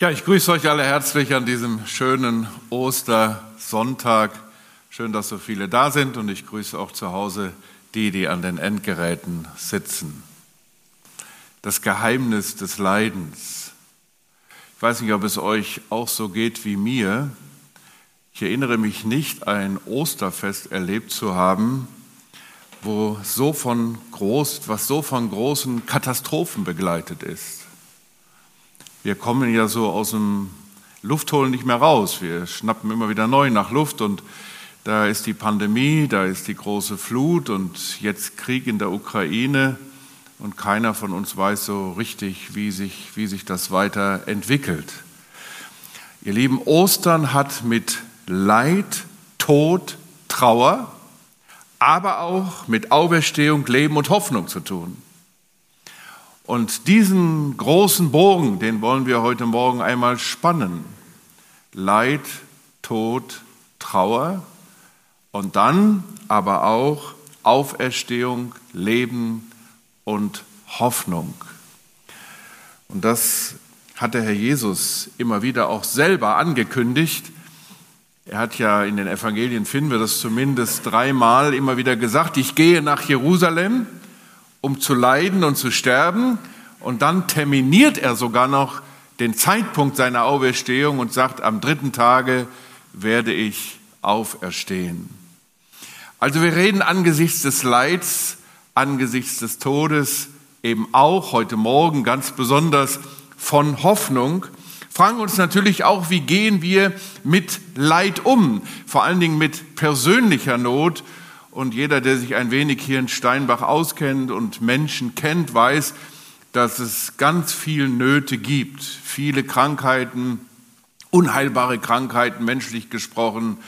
Ja, ich grüße euch alle herzlich an diesem schönen Ostersonntag. Schön, dass so viele da sind und ich grüße auch zu Hause die, die an den Endgeräten sitzen. Das Geheimnis des Leidens. Ich weiß nicht, ob es euch auch so geht wie mir. Ich erinnere mich nicht, ein Osterfest erlebt zu haben, wo so von groß, was so von großen Katastrophen begleitet ist. Wir kommen ja so aus dem Luftholen nicht mehr raus. Wir schnappen immer wieder neu nach Luft und da ist die Pandemie, da ist die große Flut und jetzt Krieg in der Ukraine und keiner von uns weiß so richtig, wie sich, wie sich das weiterentwickelt. Ihr Lieben, Ostern hat mit Leid, Tod, Trauer, aber auch mit Auferstehung, Leben und Hoffnung zu tun. Und diesen großen Bogen, den wollen wir heute Morgen einmal spannen. Leid, Tod, Trauer und dann aber auch Auferstehung, Leben und Hoffnung. Und das hat der Herr Jesus immer wieder auch selber angekündigt. Er hat ja in den Evangelien, finden wir das zumindest dreimal immer wieder gesagt, ich gehe nach Jerusalem um zu leiden und zu sterben. Und dann terminiert er sogar noch den Zeitpunkt seiner Auferstehung und sagt, am dritten Tage werde ich auferstehen. Also wir reden angesichts des Leids, angesichts des Todes eben auch heute Morgen ganz besonders von Hoffnung. Fragen uns natürlich auch, wie gehen wir mit Leid um, vor allen Dingen mit persönlicher Not und jeder, der sich ein wenig hier in Steinbach auskennt und Menschen kennt, weiß, dass es ganz viel Nöte gibt, viele Krankheiten, unheilbare Krankheiten, menschlich gesprochen,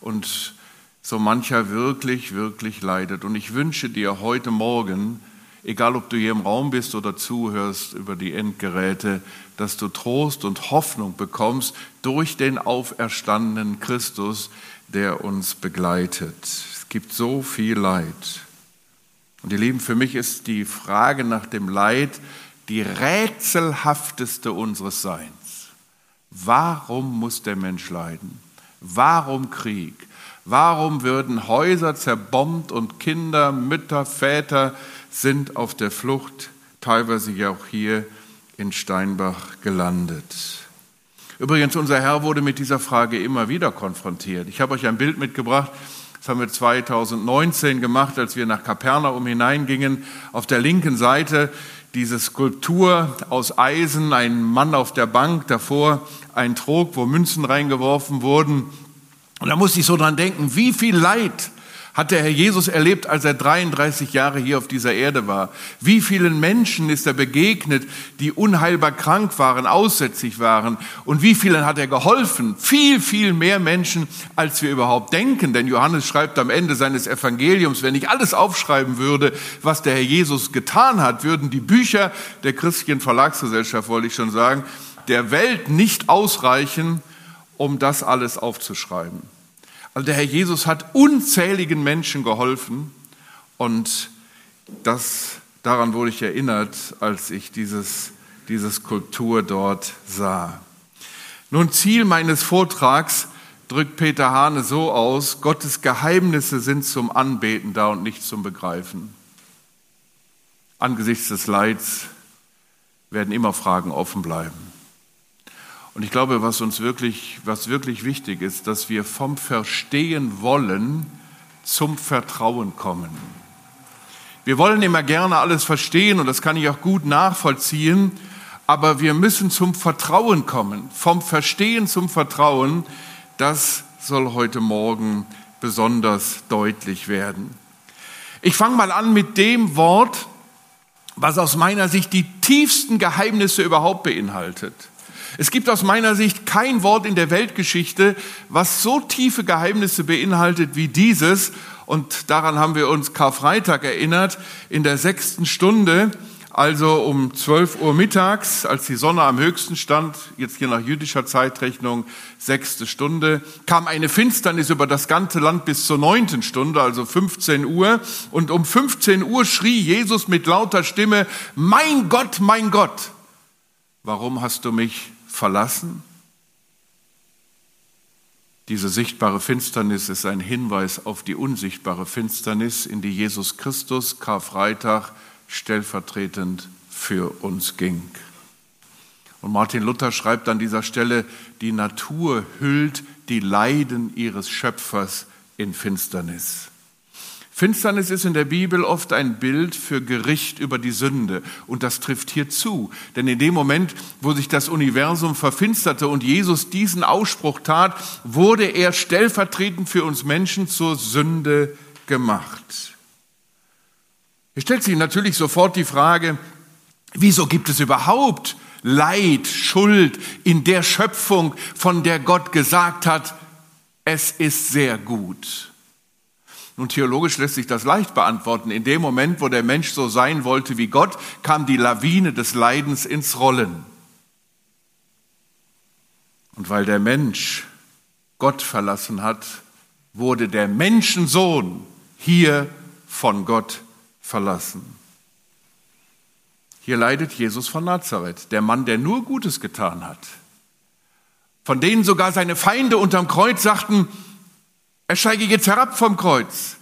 und so mancher wirklich, wirklich leidet. Und ich wünsche dir heute Morgen, egal ob du hier im Raum bist oder zuhörst über die Endgeräte, dass du Trost und Hoffnung bekommst durch den auferstandenen Christus, der uns begleitet gibt so viel Leid. Und ihr Lieben, für mich ist die Frage nach dem Leid die rätselhafteste unseres Seins. Warum muss der Mensch leiden? Warum Krieg? Warum würden Häuser zerbombt und Kinder, Mütter, Väter sind auf der Flucht, teilweise ja auch hier in Steinbach gelandet? Übrigens, unser Herr wurde mit dieser Frage immer wieder konfrontiert. Ich habe euch ein Bild mitgebracht das haben wir 2019 gemacht, als wir nach Kapernaum hineingingen. Auf der linken Seite diese Skulptur aus Eisen, ein Mann auf der Bank, davor ein Trog, wo Münzen reingeworfen wurden. Und da musste ich so dran denken, wie viel Leid hat der Herr Jesus erlebt, als er 33 Jahre hier auf dieser Erde war? Wie vielen Menschen ist er begegnet, die unheilbar krank waren, aussätzig waren? Und wie vielen hat er geholfen? Viel, viel mehr Menschen, als wir überhaupt denken. Denn Johannes schreibt am Ende seines Evangeliums, wenn ich alles aufschreiben würde, was der Herr Jesus getan hat, würden die Bücher der christlichen Verlagsgesellschaft, wollte ich schon sagen, der Welt nicht ausreichen, um das alles aufzuschreiben. Also der Herr Jesus hat unzähligen Menschen geholfen und das, daran wurde ich erinnert, als ich dieses, diese Skulptur dort sah. Nun, Ziel meines Vortrags drückt Peter Hane so aus, Gottes Geheimnisse sind zum Anbeten da und nicht zum Begreifen. Angesichts des Leids werden immer Fragen offen bleiben. Und ich glaube, was uns wirklich, was wirklich wichtig ist, dass wir vom Verstehen wollen zum Vertrauen kommen. Wir wollen immer gerne alles verstehen und das kann ich auch gut nachvollziehen, aber wir müssen zum Vertrauen kommen. Vom Verstehen zum Vertrauen, das soll heute Morgen besonders deutlich werden. Ich fange mal an mit dem Wort, was aus meiner Sicht die tiefsten Geheimnisse überhaupt beinhaltet. Es gibt aus meiner Sicht kein Wort in der Weltgeschichte, was so tiefe Geheimnisse beinhaltet wie dieses. Und daran haben wir uns Karfreitag erinnert, in der sechsten Stunde, also um 12 Uhr mittags, als die Sonne am höchsten stand, jetzt hier nach jüdischer Zeitrechnung, sechste Stunde, kam eine Finsternis über das ganze Land bis zur neunten Stunde, also 15 Uhr. Und um 15 Uhr schrie Jesus mit lauter Stimme, mein Gott, mein Gott, warum hast du mich verlassen? Diese sichtbare Finsternis ist ein Hinweis auf die unsichtbare Finsternis, in die Jesus Christus Karfreitag stellvertretend für uns ging. Und Martin Luther schreibt an dieser Stelle, die Natur hüllt die Leiden ihres Schöpfers in Finsternis. Finsternis ist in der Bibel oft ein Bild für Gericht über die Sünde. Und das trifft hier zu. Denn in dem Moment, wo sich das Universum verfinsterte und Jesus diesen Ausspruch tat, wurde er stellvertretend für uns Menschen zur Sünde gemacht. Hier stellt sich natürlich sofort die Frage, wieso gibt es überhaupt Leid, Schuld in der Schöpfung, von der Gott gesagt hat, es ist sehr gut? Nun, theologisch lässt sich das leicht beantworten. In dem Moment, wo der Mensch so sein wollte wie Gott, kam die Lawine des Leidens ins Rollen. Und weil der Mensch Gott verlassen hat, wurde der Menschensohn hier von Gott verlassen. Hier leidet Jesus von Nazareth, der Mann, der nur Gutes getan hat. Von denen sogar seine Feinde unterm Kreuz sagten, er steige jetzt herab vom Kreuz.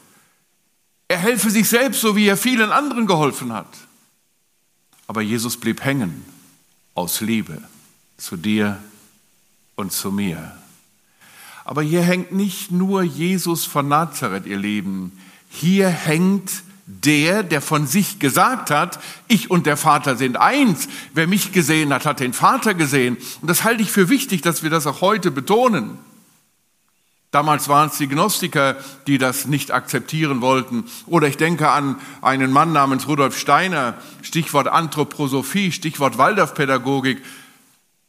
Er helfe sich selbst, so wie er vielen anderen geholfen hat. Aber Jesus blieb hängen aus Liebe zu dir und zu mir. Aber hier hängt nicht nur Jesus von Nazareth, ihr Lieben. Hier hängt der, der von sich gesagt hat, ich und der Vater sind eins. Wer mich gesehen hat, hat den Vater gesehen. Und das halte ich für wichtig, dass wir das auch heute betonen. Damals waren es die Gnostiker, die das nicht akzeptieren wollten. Oder ich denke an einen Mann namens Rudolf Steiner, Stichwort Anthroposophie, Stichwort Waldorfpädagogik.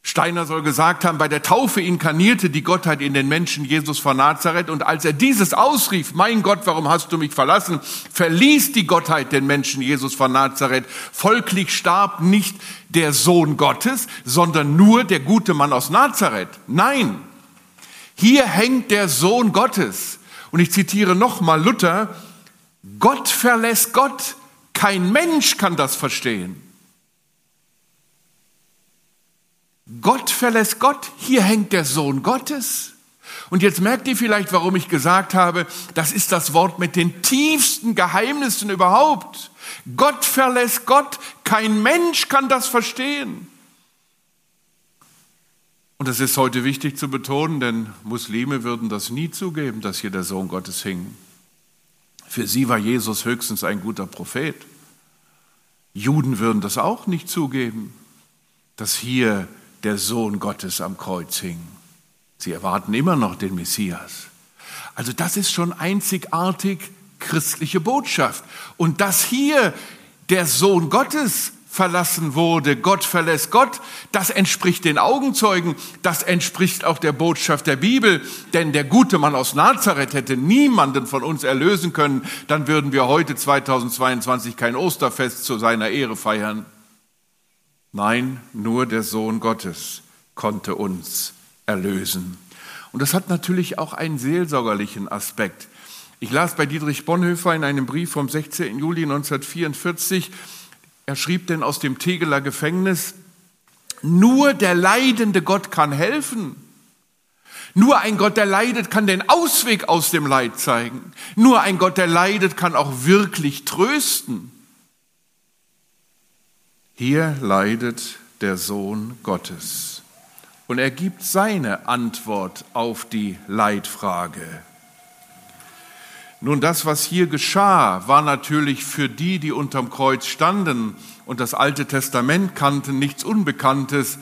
Steiner soll gesagt haben, bei der Taufe inkarnierte die Gottheit in den Menschen Jesus von Nazareth und als er dieses ausrief, mein Gott, warum hast du mich verlassen, verließ die Gottheit den Menschen Jesus von Nazareth. Folglich starb nicht der Sohn Gottes, sondern nur der gute Mann aus Nazareth. Nein, hier hängt der Sohn Gottes. Und ich zitiere nochmal Luther, Gott verlässt Gott, kein Mensch kann das verstehen. Gott verlässt Gott, hier hängt der Sohn Gottes. Und jetzt merkt ihr vielleicht, warum ich gesagt habe, das ist das Wort mit den tiefsten Geheimnissen überhaupt. Gott verlässt Gott, kein Mensch kann das verstehen. Und es ist heute wichtig zu betonen, denn Muslime würden das nie zugeben, dass hier der Sohn Gottes hing. Für sie war Jesus höchstens ein guter Prophet. Juden würden das auch nicht zugeben, dass hier der Sohn Gottes am Kreuz hing. Sie erwarten immer noch den Messias. Also das ist schon einzigartig christliche Botschaft. Und dass hier der Sohn Gottes verlassen wurde, Gott verlässt Gott, das entspricht den Augenzeugen, das entspricht auch der Botschaft der Bibel, denn der gute Mann aus Nazareth hätte niemanden von uns erlösen können, dann würden wir heute 2022 kein Osterfest zu seiner Ehre feiern. Nein, nur der Sohn Gottes konnte uns erlösen. Und das hat natürlich auch einen seelsorgerlichen Aspekt. Ich las bei Dietrich Bonhoeffer in einem Brief vom 16. Juli 1944, er schrieb denn aus dem Tegeler Gefängnis, nur der leidende Gott kann helfen. Nur ein Gott, der leidet, kann den Ausweg aus dem Leid zeigen. Nur ein Gott, der leidet, kann auch wirklich trösten. Hier leidet der Sohn Gottes und er gibt seine Antwort auf die Leidfrage. Nun, das, was hier geschah, war natürlich für die, die unterm Kreuz standen und das Alte Testament kannten, nichts Unbekanntes.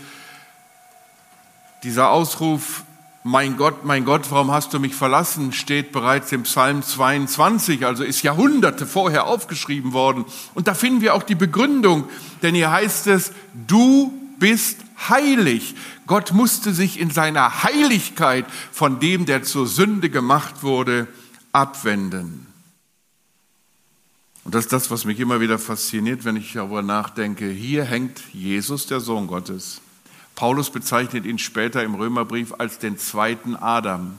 Dieser Ausruf, mein Gott, mein Gott, warum hast du mich verlassen, steht bereits im Psalm 22, also ist Jahrhunderte vorher aufgeschrieben worden. Und da finden wir auch die Begründung, denn hier heißt es, du bist heilig. Gott musste sich in seiner Heiligkeit von dem, der zur Sünde gemacht wurde, abwenden. Und das ist das, was mich immer wieder fasziniert, wenn ich darüber nachdenke. Hier hängt Jesus, der Sohn Gottes. Paulus bezeichnet ihn später im Römerbrief als den zweiten Adam.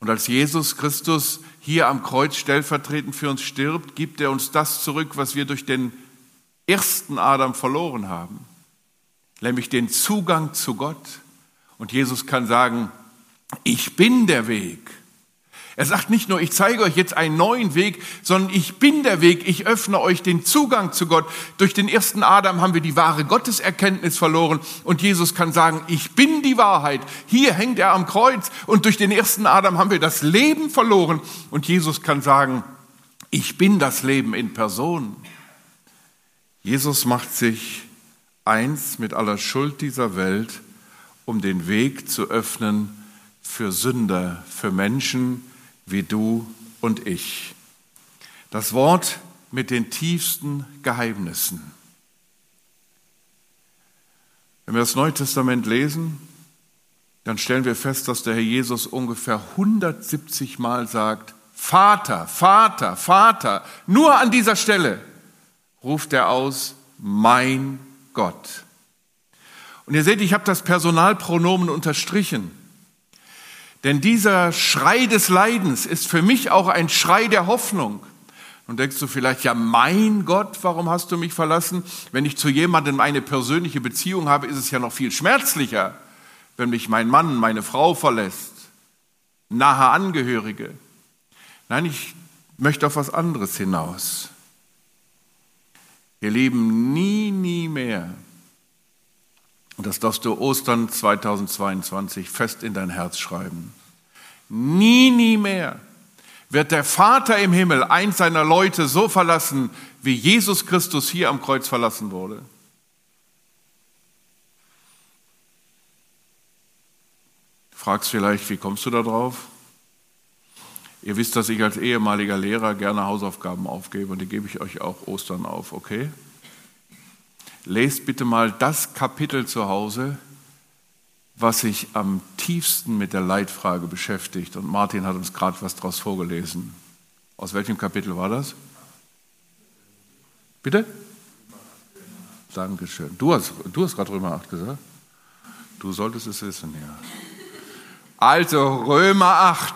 Und als Jesus Christus hier am Kreuz stellvertretend für uns stirbt, gibt er uns das zurück, was wir durch den ersten Adam verloren haben. nämlich den Zugang zu Gott. Und Jesus kann sagen, ich bin der Weg. Er sagt nicht nur, ich zeige euch jetzt einen neuen Weg, sondern ich bin der Weg, ich öffne euch den Zugang zu Gott. Durch den ersten Adam haben wir die wahre Gotteserkenntnis verloren und Jesus kann sagen, ich bin die Wahrheit. Hier hängt er am Kreuz und durch den ersten Adam haben wir das Leben verloren und Jesus kann sagen, ich bin das Leben in Person. Jesus macht sich eins mit aller Schuld dieser Welt, um den Weg zu öffnen für Sünder, für Menschen wie du und ich. Das Wort mit den tiefsten Geheimnissen. Wenn wir das Neue Testament lesen, dann stellen wir fest, dass der Herr Jesus ungefähr 170 Mal sagt, Vater, Vater, Vater. Nur an dieser Stelle ruft er aus, mein Gott. Und ihr seht, ich habe das Personalpronomen unterstrichen. Denn dieser Schrei des Leidens ist für mich auch ein Schrei der Hoffnung. Und denkst du vielleicht, ja, mein Gott, warum hast du mich verlassen? Wenn ich zu jemandem eine persönliche Beziehung habe, ist es ja noch viel schmerzlicher, wenn mich mein Mann, meine Frau verlässt, nahe Angehörige. Nein, ich möchte auf was anderes hinaus. Wir leben nie, nie mehr und das darfst du Ostern 2022 fest in dein Herz schreiben. Nie, nie mehr wird der Vater im Himmel eins seiner Leute so verlassen, wie Jesus Christus hier am Kreuz verlassen wurde. Du fragst vielleicht, wie kommst du da drauf? Ihr wisst, dass ich als ehemaliger Lehrer gerne Hausaufgaben aufgebe und die gebe ich euch auch Ostern auf, okay? Lest bitte mal das Kapitel zu Hause, was sich am tiefsten mit der Leitfrage beschäftigt. Und Martin hat uns gerade was daraus vorgelesen. Aus welchem Kapitel war das? Bitte? Dankeschön. Du hast, du hast gerade Römer 8 gesagt. Du solltest es wissen, ja. Also Römer 8.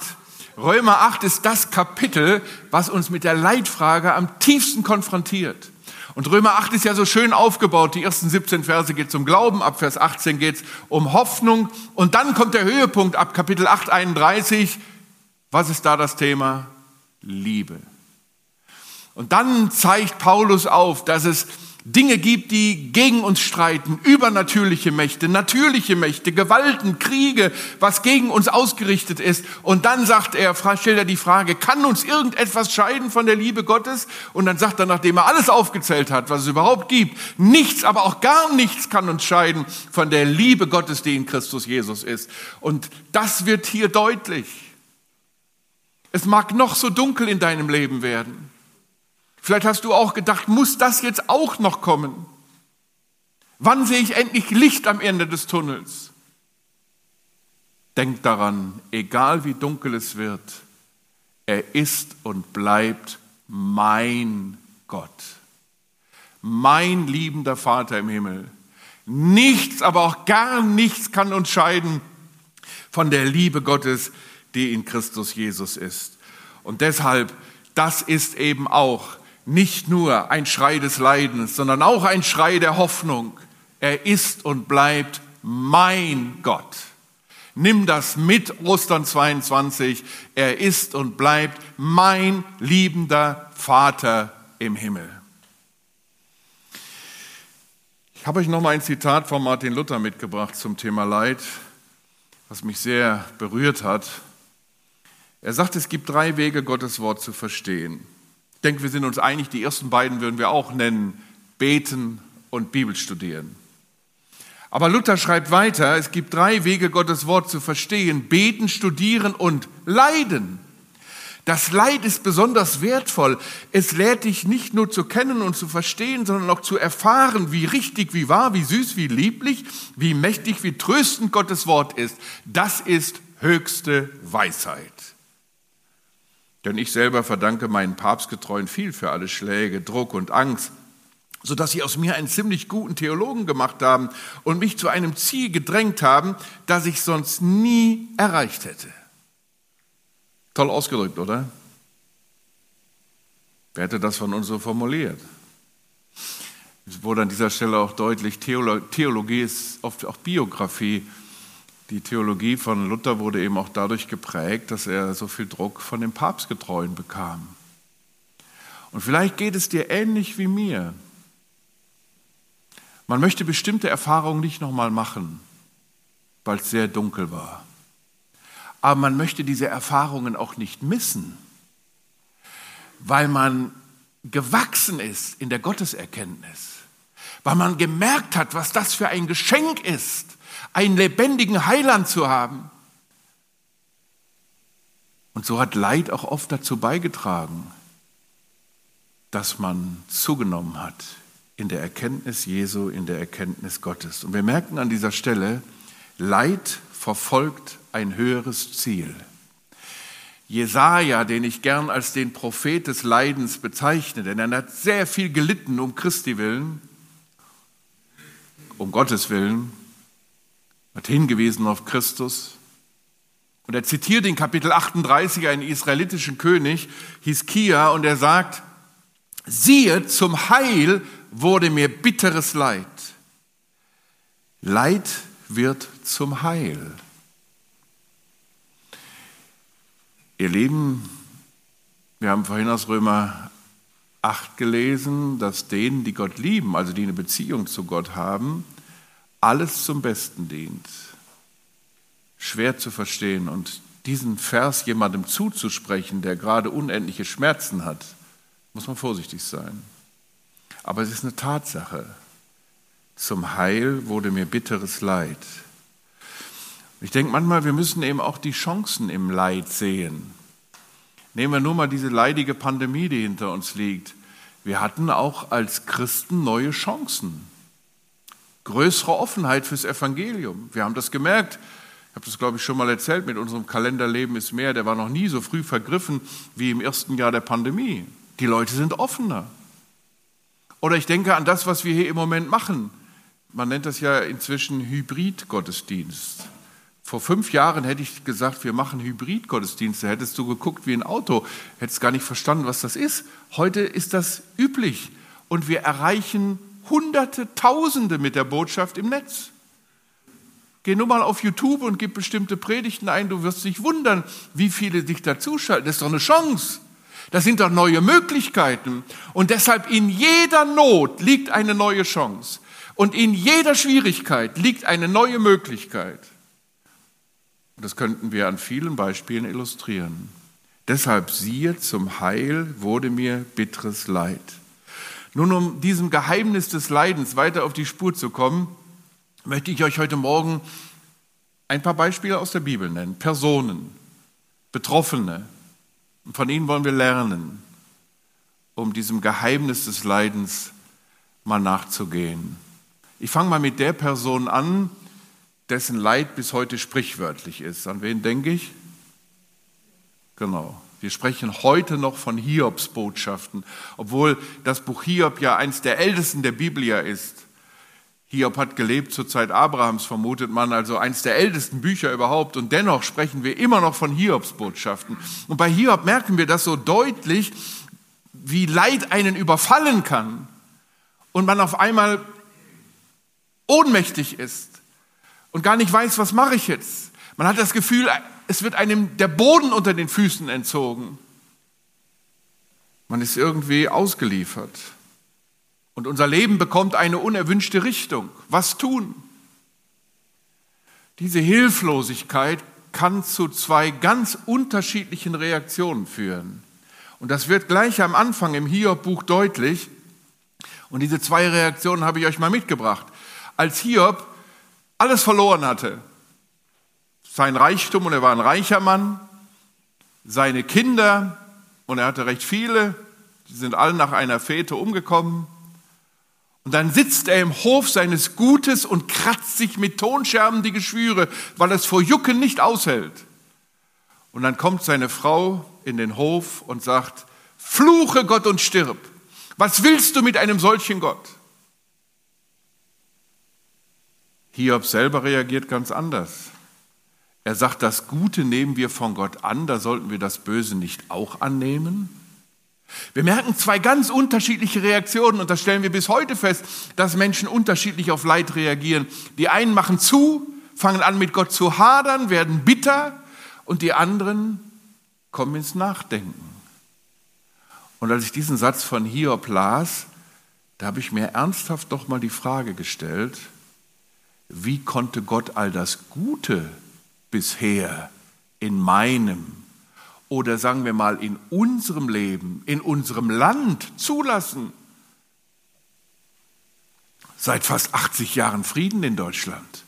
Römer 8 ist das Kapitel, was uns mit der Leitfrage am tiefsten konfrontiert. Und Römer 8 ist ja so schön aufgebaut. Die ersten 17 Verse geht um Glauben, ab Vers 18 geht es um Hoffnung. Und dann kommt der Höhepunkt ab Kapitel 8, 31. Was ist da das Thema? Liebe. Und dann zeigt Paulus auf, dass es Dinge gibt, die gegen uns streiten, übernatürliche Mächte, natürliche Mächte, Gewalten, Kriege, was gegen uns ausgerichtet ist. Und dann sagt er, stellt er die Frage, kann uns irgendetwas scheiden von der Liebe Gottes? Und dann sagt er, nachdem er alles aufgezählt hat, was es überhaupt gibt, nichts, aber auch gar nichts kann uns scheiden von der Liebe Gottes, die in Christus Jesus ist. Und das wird hier deutlich. Es mag noch so dunkel in deinem Leben werden. Vielleicht hast du auch gedacht, muss das jetzt auch noch kommen? Wann sehe ich endlich Licht am Ende des Tunnels? Denk daran, egal wie dunkel es wird, er ist und bleibt mein Gott, mein liebender Vater im Himmel. Nichts, aber auch gar nichts kann uns scheiden von der Liebe Gottes, die in Christus Jesus ist. Und deshalb, das ist eben auch nicht nur ein Schrei des Leidens, sondern auch ein Schrei der Hoffnung. Er ist und bleibt mein Gott. Nimm das mit Ostern 22. Er ist und bleibt mein liebender Vater im Himmel. Ich habe euch noch mal ein Zitat von Martin Luther mitgebracht zum Thema Leid, was mich sehr berührt hat. Er sagt, es gibt drei Wege, Gottes Wort zu verstehen. Ich denke, wir sind uns einig, die ersten beiden würden wir auch nennen, beten und Bibel studieren. Aber Luther schreibt weiter, es gibt drei Wege, Gottes Wort zu verstehen, beten, studieren und leiden. Das Leid ist besonders wertvoll. Es lehrt dich nicht nur zu kennen und zu verstehen, sondern auch zu erfahren, wie richtig, wie wahr, wie süß, wie lieblich, wie mächtig, wie tröstend Gottes Wort ist. Das ist höchste Weisheit. Denn ich selber verdanke meinen Papstgetreuen viel für alle Schläge, Druck und Angst, sodass sie aus mir einen ziemlich guten Theologen gemacht haben und mich zu einem Ziel gedrängt haben, das ich sonst nie erreicht hätte. Toll ausgedrückt, oder? Wer hätte das von uns so formuliert? Es wurde an dieser Stelle auch deutlich, Theologie ist oft auch Biografie. Die Theologie von Luther wurde eben auch dadurch geprägt, dass er so viel Druck von den Papstgetreuen bekam. Und vielleicht geht es dir ähnlich wie mir. Man möchte bestimmte Erfahrungen nicht nochmal machen, weil es sehr dunkel war. Aber man möchte diese Erfahrungen auch nicht missen, weil man gewachsen ist in der Gotteserkenntnis, weil man gemerkt hat, was das für ein Geschenk ist, einen lebendigen Heiland zu haben. Und so hat Leid auch oft dazu beigetragen, dass man zugenommen hat in der Erkenntnis Jesu, in der Erkenntnis Gottes. Und wir merken an dieser Stelle, Leid verfolgt ein höheres Ziel. Jesaja, den ich gern als den Prophet des Leidens bezeichne, denn er hat sehr viel gelitten um Christi willen, um Gottes willen, hat hingewiesen auf Christus. Und er zitiert in Kapitel 38 einen israelitischen König, Hiskia, und er sagt, siehe, zum Heil wurde mir bitteres Leid. Leid wird zum Heil. Ihr Lieben, wir haben vorhin aus Römer 8 gelesen, dass denen, die Gott lieben, also die eine Beziehung zu Gott haben, alles zum Besten dient. Schwer zu verstehen und diesen Vers jemandem zuzusprechen, der gerade unendliche Schmerzen hat, muss man vorsichtig sein. Aber es ist eine Tatsache. Zum Heil wurde mir bitteres Leid. Ich denke manchmal, wir müssen eben auch die Chancen im Leid sehen. Nehmen wir nur mal diese leidige Pandemie, die hinter uns liegt. Wir hatten auch als Christen neue Chancen. Größere Offenheit fürs Evangelium. Wir haben das gemerkt. Ich habe das, glaube ich, schon mal erzählt mit unserem Kalenderleben ist mehr. Der war noch nie so früh vergriffen wie im ersten Jahr der Pandemie. Die Leute sind offener. Oder ich denke an das, was wir hier im Moment machen. Man nennt das ja inzwischen Hybrid-Gottesdienst. Vor fünf Jahren hätte ich gesagt, wir machen Hybrid-Gottesdienste. Hättest du geguckt wie ein Auto, hättest gar nicht verstanden, was das ist. Heute ist das üblich und wir erreichen Hunderte, Tausende mit der Botschaft im Netz. Geh nur mal auf YouTube und gib bestimmte Predigten ein, du wirst dich wundern, wie viele dich dazuschalten. Das ist doch eine Chance. Das sind doch neue Möglichkeiten. Und deshalb in jeder Not liegt eine neue Chance. Und in jeder Schwierigkeit liegt eine neue Möglichkeit. Das könnten wir an vielen Beispielen illustrieren. Deshalb siehe, zum Heil wurde mir bitteres Leid. Nun, um diesem Geheimnis des Leidens weiter auf die Spur zu kommen, möchte ich euch heute Morgen ein paar Beispiele aus der Bibel nennen. Personen, Betroffene. Und von ihnen wollen wir lernen, um diesem Geheimnis des Leidens mal nachzugehen. Ich fange mal mit der Person an, dessen Leid bis heute sprichwörtlich ist. An wen denke ich? Genau. Wir sprechen heute noch von Hiobs Botschaften, obwohl das Buch Hiob ja eins der ältesten der Bibel ja ist. Hiob hat gelebt zur Zeit Abrahams, vermutet man, also eins der ältesten Bücher überhaupt. Und dennoch sprechen wir immer noch von Hiobs Botschaften. Und bei Hiob merken wir das so deutlich, wie Leid einen überfallen kann und man auf einmal ohnmächtig ist und gar nicht weiß, was mache ich jetzt. Man hat das Gefühl, es wird einem der Boden unter den Füßen entzogen. Man ist irgendwie ausgeliefert. Und unser Leben bekommt eine unerwünschte Richtung. Was tun? Diese Hilflosigkeit kann zu zwei ganz unterschiedlichen Reaktionen führen. Und das wird gleich am Anfang im Hiob-Buch deutlich. Und diese zwei Reaktionen habe ich euch mal mitgebracht. Als Hiob alles verloren hatte. Sein Reichtum, und er war ein reicher Mann, seine Kinder, und er hatte recht viele, die sind alle nach einer Fete umgekommen. Und dann sitzt er im Hof seines Gutes und kratzt sich mit Tonscherben die Geschwüre, weil er es vor Jucken nicht aushält. Und dann kommt seine Frau in den Hof und sagt, fluche Gott und stirb. Was willst du mit einem solchen Gott? Hiob selber reagiert ganz anders. Er sagt, das Gute nehmen wir von Gott an, da sollten wir das Böse nicht auch annehmen. Wir merken zwei ganz unterschiedliche Reaktionen und das stellen wir bis heute fest, dass Menschen unterschiedlich auf Leid reagieren. Die einen machen zu, fangen an mit Gott zu hadern, werden bitter und die anderen kommen ins Nachdenken. Und als ich diesen Satz von Hiob las, da habe ich mir ernsthaft doch mal die Frage gestellt, wie konnte Gott all das Gute bisher in meinem oder sagen wir mal in unserem Leben, in unserem Land zulassen? Seit fast 80 Jahren Frieden in Deutschland.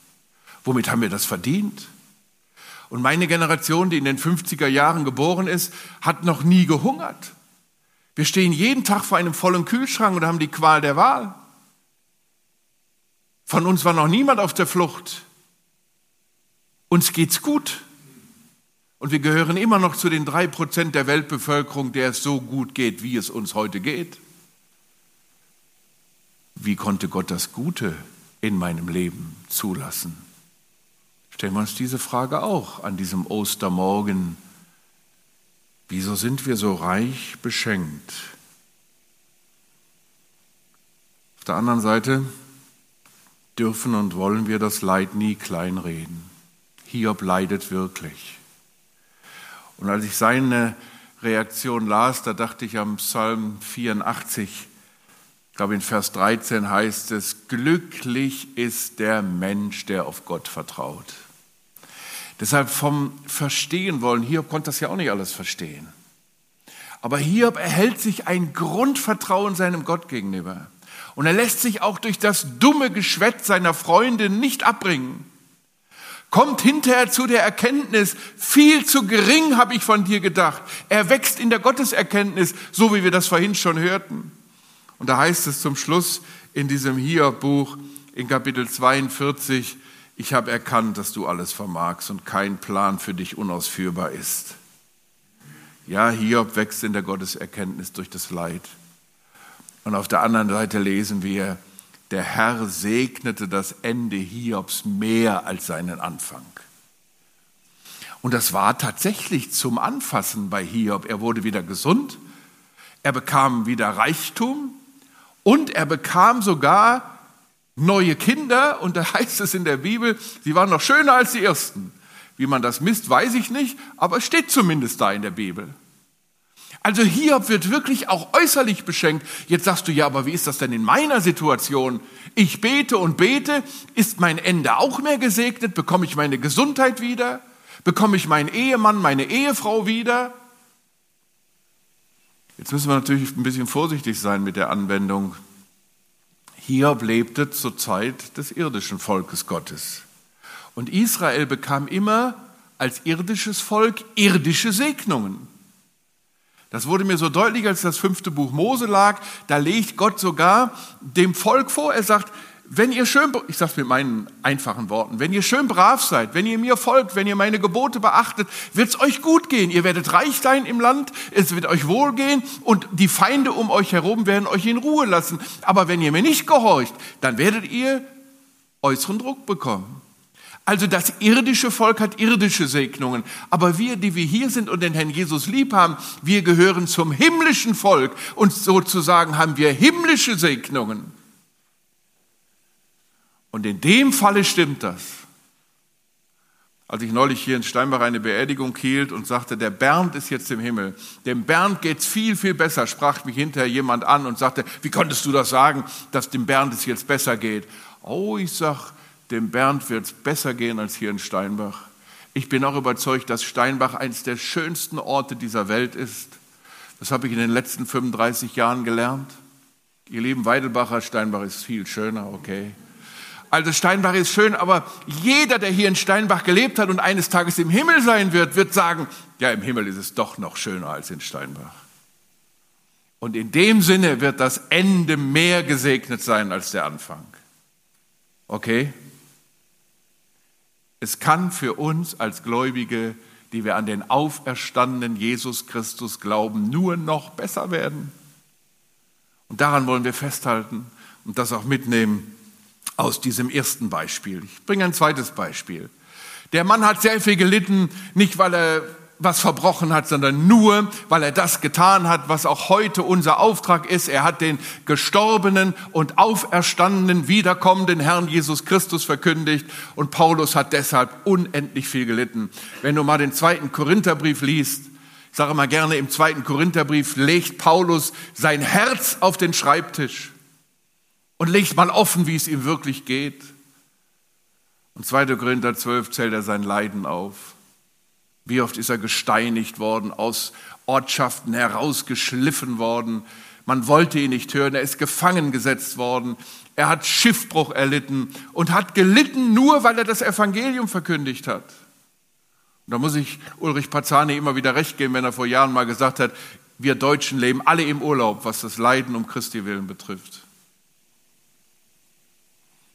Womit haben wir das verdient? Und meine Generation, die in den 50er Jahren geboren ist, hat noch nie gehungert. Wir stehen jeden Tag vor einem vollen Kühlschrank und haben die Qual der Wahl. Von uns war noch niemand auf der Flucht. Uns geht's gut. Und wir gehören immer noch zu den drei Prozent der Weltbevölkerung, der es so gut geht, wie es uns heute geht. Wie konnte Gott das Gute in meinem Leben zulassen? Stellen wir uns diese Frage auch an diesem Ostermorgen. Wieso sind wir so reich beschenkt? Auf der anderen Seite dürfen und wollen wir das Leid nie kleinreden. Hiob leidet wirklich. Und als ich seine Reaktion las, da dachte ich am Psalm 84, ich glaube in Vers 13 heißt es, glücklich ist der Mensch, der auf Gott vertraut. Deshalb vom Verstehen wollen, Hiob konnte das ja auch nicht alles verstehen. Aber Hiob erhält sich ein Grundvertrauen seinem Gott gegenüber. Und er lässt sich auch durch das dumme Geschwätz seiner Freunde nicht abbringen. Kommt hinterher zu der Erkenntnis, viel zu gering habe ich von dir gedacht. Er wächst in der Gotteserkenntnis, so wie wir das vorhin schon hörten. Und da heißt es zum Schluss in diesem Hiob-Buch in Kapitel 42, ich habe erkannt, dass du alles vermagst und kein Plan für dich unausführbar ist. Ja, Hiob wächst in der Gotteserkenntnis durch das Leid. Und auf der anderen Seite lesen wir, der Herr segnete das Ende Hiobs mehr als seinen Anfang. Und das war tatsächlich zum Anfassen bei Hiob. Er wurde wieder gesund, er bekam wieder Reichtum und er bekam sogar neue Kinder. Und da heißt es in der Bibel, sie waren noch schöner als die ersten. Wie man das misst, weiß ich nicht, aber es steht zumindest da in der Bibel. Also Hiob wird wirklich auch äußerlich beschenkt. Jetzt sagst du, ja, aber wie ist das denn in meiner Situation? Ich bete und bete. Ist mein Ende auch mehr gesegnet? Bekomme ich meine Gesundheit wieder? Bekomme ich meinen Ehemann, meine Ehefrau wieder? Jetzt müssen wir natürlich ein bisschen vorsichtig sein mit der Anwendung. Hiob lebte zur Zeit des irdischen Volkes Gottes. Und Israel bekam immer als irdisches Volk irdische Segnungen. Das wurde mir so deutlich, als das fünfte Buch Mose lag. Da legt Gott sogar dem Volk vor. Er sagt, wenn ihr schön, ich sage es mit meinen einfachen Worten, wenn ihr schön brav seid, wenn ihr mir folgt, wenn ihr meine Gebote beachtet, wird es euch gut gehen. Ihr werdet reich sein im Land, es wird euch wohlgehen und die Feinde um euch herum werden euch in Ruhe lassen. Aber wenn ihr mir nicht gehorcht, dann werdet ihr äußeren Druck bekommen. Also das irdische Volk hat irdische Segnungen, aber wir, die wir hier sind und den Herrn Jesus lieb haben, wir gehören zum himmlischen Volk und sozusagen haben wir himmlische Segnungen. Und in dem Falle stimmt das. Als ich neulich hier in Steinbach eine Beerdigung hielt und sagte, der Bernd ist jetzt im Himmel, dem Bernd geht's viel, viel besser, sprach mich hinterher jemand an und sagte, wie konntest du das sagen, dass dem Bernd es jetzt besser geht? Oh, ich sag, dem Bernd wird es besser gehen als hier in Steinbach. Ich bin auch überzeugt, dass Steinbach eines der schönsten Orte dieser Welt ist. Das habe ich in den letzten 35 Jahren gelernt. Ihr lieben Weidelbacher, Steinbach ist viel schöner, okay. Also Steinbach ist schön, aber jeder, der hier in Steinbach gelebt hat und eines Tages im Himmel sein wird, wird sagen, ja, im Himmel ist es doch noch schöner als in Steinbach. Und in dem Sinne wird das Ende mehr gesegnet sein als der Anfang. Okay? Es kann für uns als Gläubige, die wir an den auferstandenen Jesus Christus glauben, nur noch besser werden. Und daran wollen wir festhalten und das auch mitnehmen aus diesem ersten Beispiel. Ich bringe ein zweites Beispiel. Der Mann hat sehr viel gelitten, nicht weil er was verbrochen hat, sondern nur, weil er das getan hat, was auch heute unser Auftrag ist. Er hat den gestorbenen und auferstandenen, wiederkommenden Herrn Jesus Christus verkündigt und Paulus hat deshalb unendlich viel gelitten. Wenn du mal den zweiten Korintherbrief liest, ich sage mal gerne, im zweiten Korintherbrief legt Paulus sein Herz auf den Schreibtisch und legt mal offen, wie es ihm wirklich geht. Und 2. Korinther 12 zählt er sein Leiden auf. Wie oft ist er gesteinigt worden, aus Ortschaften herausgeschliffen worden. Man wollte ihn nicht hören. Er ist gefangen gesetzt worden. Er hat Schiffbruch erlitten und hat gelitten nur, weil er das Evangelium verkündigt hat. Und da muss ich Ulrich Pazani immer wieder recht geben, wenn er vor Jahren mal gesagt hat, wir Deutschen leben alle im Urlaub, was das Leiden um Christi willen betrifft.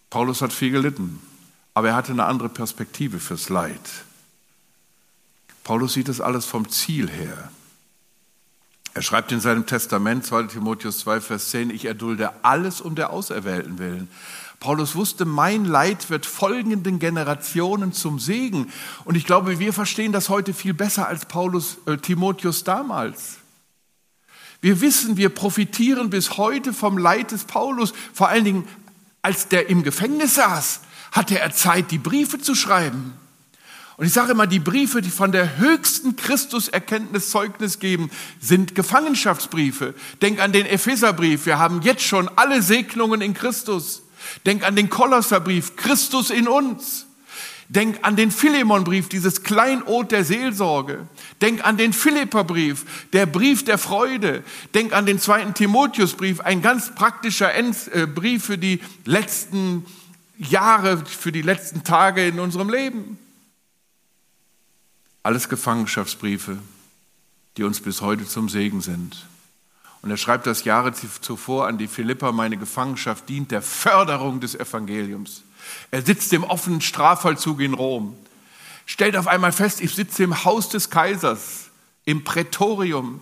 Paulus hat viel gelitten, aber er hatte eine andere Perspektive fürs Leid. Paulus sieht das alles vom Ziel her. Er schreibt in seinem Testament, 2 Timotheus 2, Vers 10, ich erdulde alles um der Auserwählten willen. Paulus wusste, mein Leid wird folgenden Generationen zum Segen. Und ich glaube, wir verstehen das heute viel besser als Paulus, äh, Timotheus damals. Wir wissen, wir profitieren bis heute vom Leid des Paulus. Vor allen Dingen, als der im Gefängnis saß, hatte er Zeit, die Briefe zu schreiben. Und ich sage immer, die Briefe, die von der höchsten Christuserkenntnis Zeugnis geben, sind Gefangenschaftsbriefe. Denk an den Epheserbrief. Wir haben jetzt schon alle Segnungen in Christus. Denk an den Kolosserbrief. Christus in uns. Denk an den Philemonbrief, dieses Kleinod der Seelsorge. Denk an den Philipperbrief, der Brief der Freude. Denk an den zweiten Timotheusbrief, ein ganz praktischer äh, Brief für die letzten Jahre, für die letzten Tage in unserem Leben. Alles Gefangenschaftsbriefe, die uns bis heute zum Segen sind. Und er schreibt das Jahre zuvor an die Philipper, meine Gefangenschaft dient der Förderung des Evangeliums. Er sitzt im offenen Strafvollzug in Rom, stellt auf einmal fest, ich sitze im Haus des Kaisers, im Prätorium,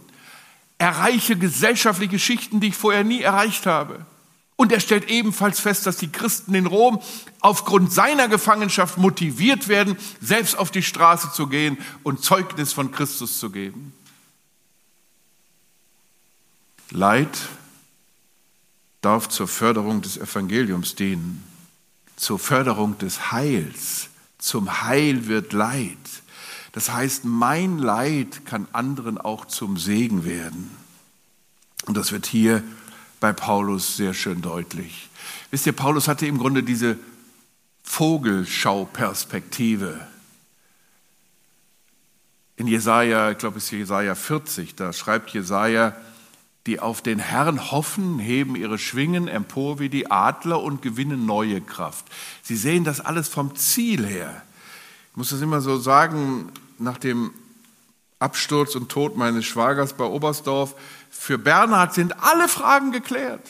erreiche gesellschaftliche Schichten, die ich vorher nie erreicht habe. Und er stellt ebenfalls fest, dass die Christen in Rom aufgrund seiner Gefangenschaft motiviert werden, selbst auf die Straße zu gehen und Zeugnis von Christus zu geben. Leid darf zur Förderung des Evangeliums dienen, zur Förderung des Heils. Zum Heil wird Leid. Das heißt, mein Leid kann anderen auch zum Segen werden. Und das wird hier bei Paulus sehr schön deutlich. Wisst ihr, Paulus hatte im Grunde diese Vogelschauperspektive. In Jesaja, ich glaube es ist Jesaja 40, da schreibt Jesaja, die auf den Herrn hoffen, heben ihre Schwingen empor wie die Adler und gewinnen neue Kraft. Sie sehen das alles vom Ziel her. Ich muss das immer so sagen, nach dem Absturz und Tod meines Schwagers bei Oberstdorf, für Bernhard sind alle Fragen geklärt.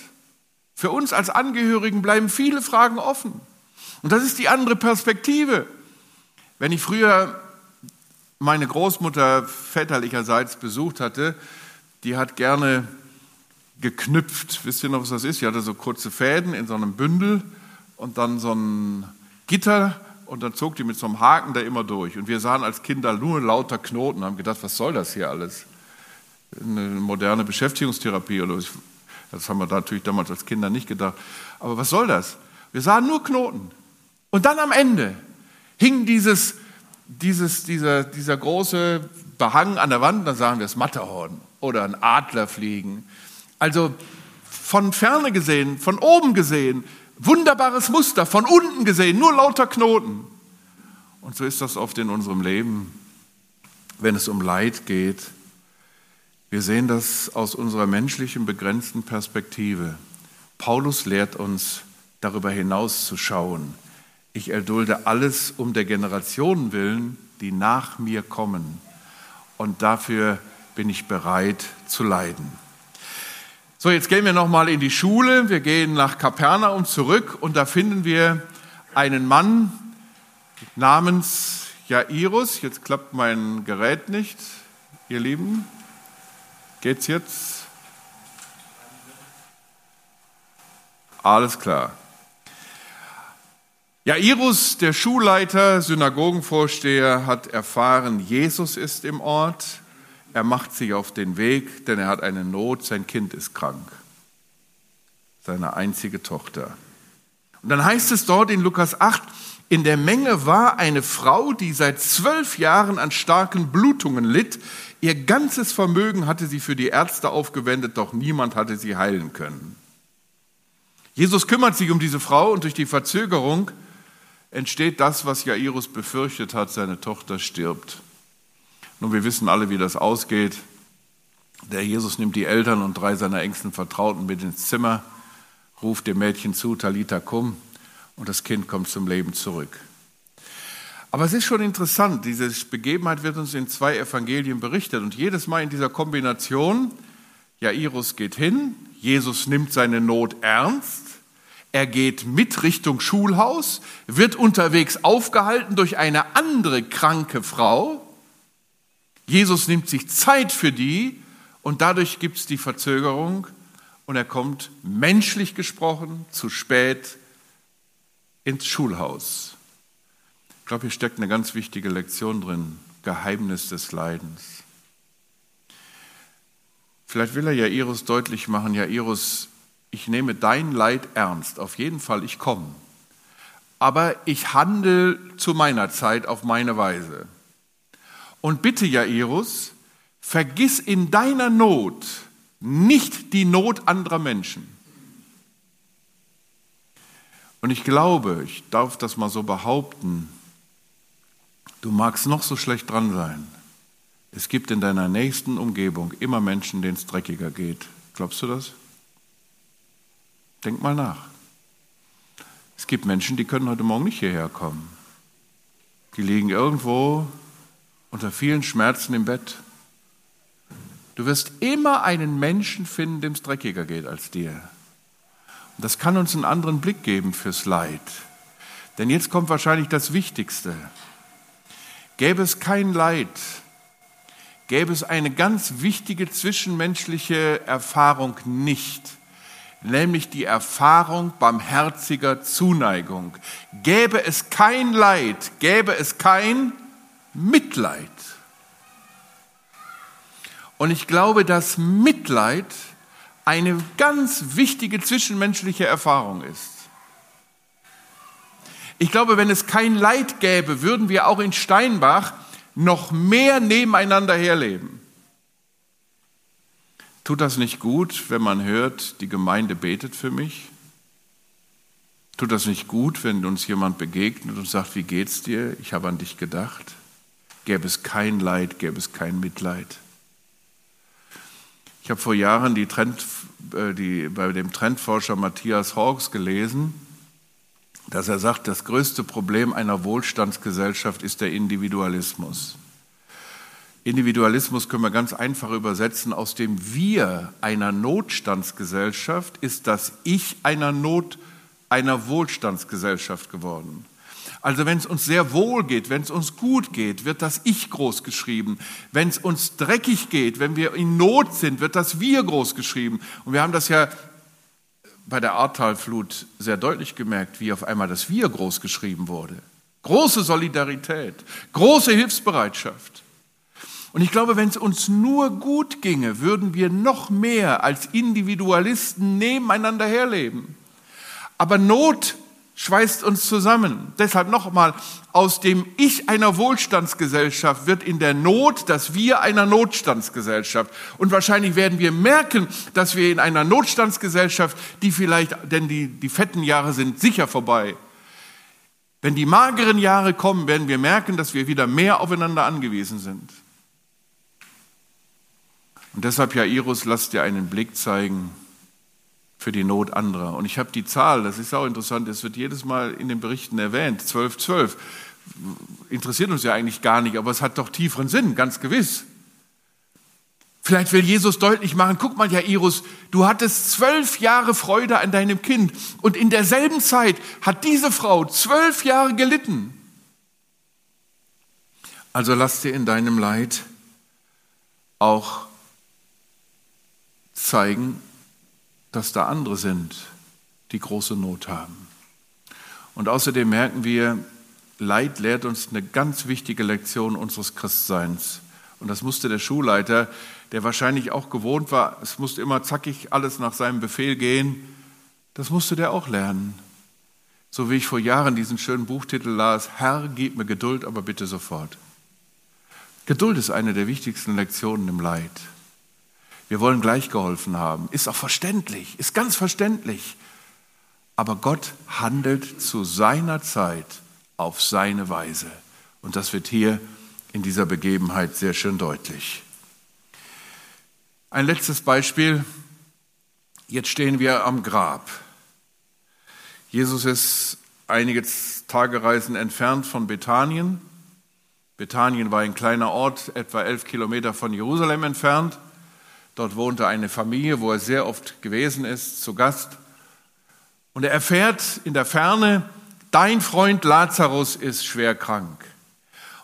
Für uns als Angehörigen bleiben viele Fragen offen. Und das ist die andere Perspektive. Wenn ich früher meine Großmutter väterlicherseits besucht hatte, die hat gerne geknüpft. Wisst ihr noch, was das ist? Die hatte so kurze Fäden in so einem Bündel und dann so ein Gitter und dann zog die mit so einem Haken da immer durch. Und wir sahen als Kinder nur lauter Knoten und haben gedacht, was soll das hier alles? Eine moderne Beschäftigungstherapie oder was? Das haben wir natürlich damals als Kinder nicht gedacht. Aber was soll das? Wir sahen nur Knoten. Und dann am Ende hing dieses, dieses, dieser, dieser große Behang an der Wand, da sahen wir das Matterhorn oder ein Adler fliegen. Also von ferne gesehen, von oben gesehen, Wunderbares Muster, von unten gesehen, nur lauter Knoten. Und so ist das oft in unserem Leben, wenn es um Leid geht. Wir sehen das aus unserer menschlichen, begrenzten Perspektive. Paulus lehrt uns, darüber hinaus zu schauen. Ich erdulde alles um der Generationen willen, die nach mir kommen. Und dafür bin ich bereit zu leiden. So, jetzt gehen wir nochmal in die Schule. Wir gehen nach Kapernaum zurück und da finden wir einen Mann namens Jairus. Jetzt klappt mein Gerät nicht, ihr Lieben. Geht's jetzt? Alles klar. Jairus, der Schulleiter, Synagogenvorsteher, hat erfahren, Jesus ist im Ort. Er macht sich auf den Weg, denn er hat eine Not, sein Kind ist krank. Seine einzige Tochter. Und dann heißt es dort in Lukas 8, in der Menge war eine Frau, die seit zwölf Jahren an starken Blutungen litt. Ihr ganzes Vermögen hatte sie für die Ärzte aufgewendet, doch niemand hatte sie heilen können. Jesus kümmert sich um diese Frau und durch die Verzögerung entsteht das, was Jairus befürchtet hat, seine Tochter stirbt. Nun, wir wissen alle, wie das ausgeht. Der Jesus nimmt die Eltern und drei seiner engsten Vertrauten mit ins Zimmer, ruft dem Mädchen zu, Talita cum, und das Kind kommt zum Leben zurück. Aber es ist schon interessant, diese Begebenheit wird uns in zwei Evangelien berichtet und jedes Mal in dieser Kombination, Jairus geht hin, Jesus nimmt seine Not ernst er geht mit Richtung Schulhaus, wird unterwegs aufgehalten durch eine andere kranke Frau. Jesus nimmt sich Zeit für die und dadurch gibt es die Verzögerung und er kommt menschlich gesprochen zu spät ins Schulhaus. Ich glaube, hier steckt eine ganz wichtige Lektion drin, Geheimnis des Leidens. Vielleicht will er Jairus deutlich machen, Jairus, ich nehme dein Leid ernst, auf jeden Fall, ich komme. Aber ich handle zu meiner Zeit auf meine Weise. Und bitte, Jairus, vergiss in deiner Not nicht die Not anderer Menschen. Und ich glaube, ich darf das mal so behaupten, du magst noch so schlecht dran sein. Es gibt in deiner nächsten Umgebung immer Menschen, denen es dreckiger geht. Glaubst du das? Denk mal nach. Es gibt Menschen, die können heute Morgen nicht hierher kommen. Die liegen irgendwo unter vielen Schmerzen im Bett. Du wirst immer einen Menschen finden, dem es dreckiger geht als dir. Und das kann uns einen anderen Blick geben fürs Leid. Denn jetzt kommt wahrscheinlich das Wichtigste. Gäbe es kein Leid, gäbe es eine ganz wichtige zwischenmenschliche Erfahrung nicht, nämlich die Erfahrung barmherziger Zuneigung. Gäbe es kein Leid, gäbe es kein Mitleid. Und ich glaube, dass Mitleid eine ganz wichtige zwischenmenschliche Erfahrung ist. Ich glaube, wenn es kein Leid gäbe, würden wir auch in Steinbach noch mehr nebeneinander herleben. Tut das nicht gut, wenn man hört, die Gemeinde betet für mich? Tut das nicht gut, wenn uns jemand begegnet und sagt, wie geht's dir? Ich habe an dich gedacht. Gäbe es kein Leid, gäbe es kein Mitleid. Ich habe vor Jahren die Trend, äh, die, bei dem Trendforscher Matthias Hawks gelesen, dass er sagt, das größte Problem einer Wohlstandsgesellschaft ist der Individualismus. Individualismus können wir ganz einfach übersetzen. Aus dem Wir einer Notstandsgesellschaft ist das Ich einer Not, einer Wohlstandsgesellschaft geworden. Also wenn es uns sehr wohl geht, wenn es uns gut geht, wird das Ich groß geschrieben. Wenn es uns dreckig geht, wenn wir in Not sind, wird das Wir groß geschrieben. Und wir haben das ja bei der Ahrtalflut sehr deutlich gemerkt, wie auf einmal das Wir groß geschrieben wurde. Große Solidarität, große Hilfsbereitschaft. Und ich glaube, wenn es uns nur gut ginge, würden wir noch mehr als Individualisten nebeneinander herleben. Aber Not schweißt uns zusammen. Deshalb nochmal, aus dem Ich einer Wohlstandsgesellschaft wird in der Not das Wir einer Notstandsgesellschaft. Und wahrscheinlich werden wir merken, dass wir in einer Notstandsgesellschaft, die vielleicht, denn die, die fetten Jahre sind sicher vorbei. Wenn die mageren Jahre kommen, werden wir merken, dass wir wieder mehr aufeinander angewiesen sind. Und deshalb, Jairus, lass dir einen Blick zeigen für die Not anderer. Und ich habe die Zahl, das ist auch interessant, es wird jedes Mal in den Berichten erwähnt, 12, 12. Interessiert uns ja eigentlich gar nicht, aber es hat doch tieferen Sinn, ganz gewiss. Vielleicht will Jesus deutlich machen, guck mal, Jairus, du hattest zwölf Jahre Freude an deinem Kind und in derselben Zeit hat diese Frau zwölf Jahre gelitten. Also lass dir in deinem Leid auch zeigen, dass da andere sind, die große Not haben. Und außerdem merken wir, Leid lehrt uns eine ganz wichtige Lektion unseres Christseins. Und das musste der Schulleiter, der wahrscheinlich auch gewohnt war, es musste immer zackig alles nach seinem Befehl gehen, das musste der auch lernen. So wie ich vor Jahren diesen schönen Buchtitel las, Herr, gib mir Geduld, aber bitte sofort. Geduld ist eine der wichtigsten Lektionen im Leid. Wir wollen gleich geholfen haben. Ist auch verständlich, ist ganz verständlich. Aber Gott handelt zu seiner Zeit auf seine Weise. Und das wird hier in dieser Begebenheit sehr schön deutlich. Ein letztes Beispiel. Jetzt stehen wir am Grab. Jesus ist einige Tagereisen entfernt von Bethanien. Bethanien war ein kleiner Ort, etwa elf Kilometer von Jerusalem entfernt. Dort wohnte eine Familie, wo er sehr oft gewesen ist, zu Gast. Und er erfährt in der Ferne, dein Freund Lazarus ist schwer krank.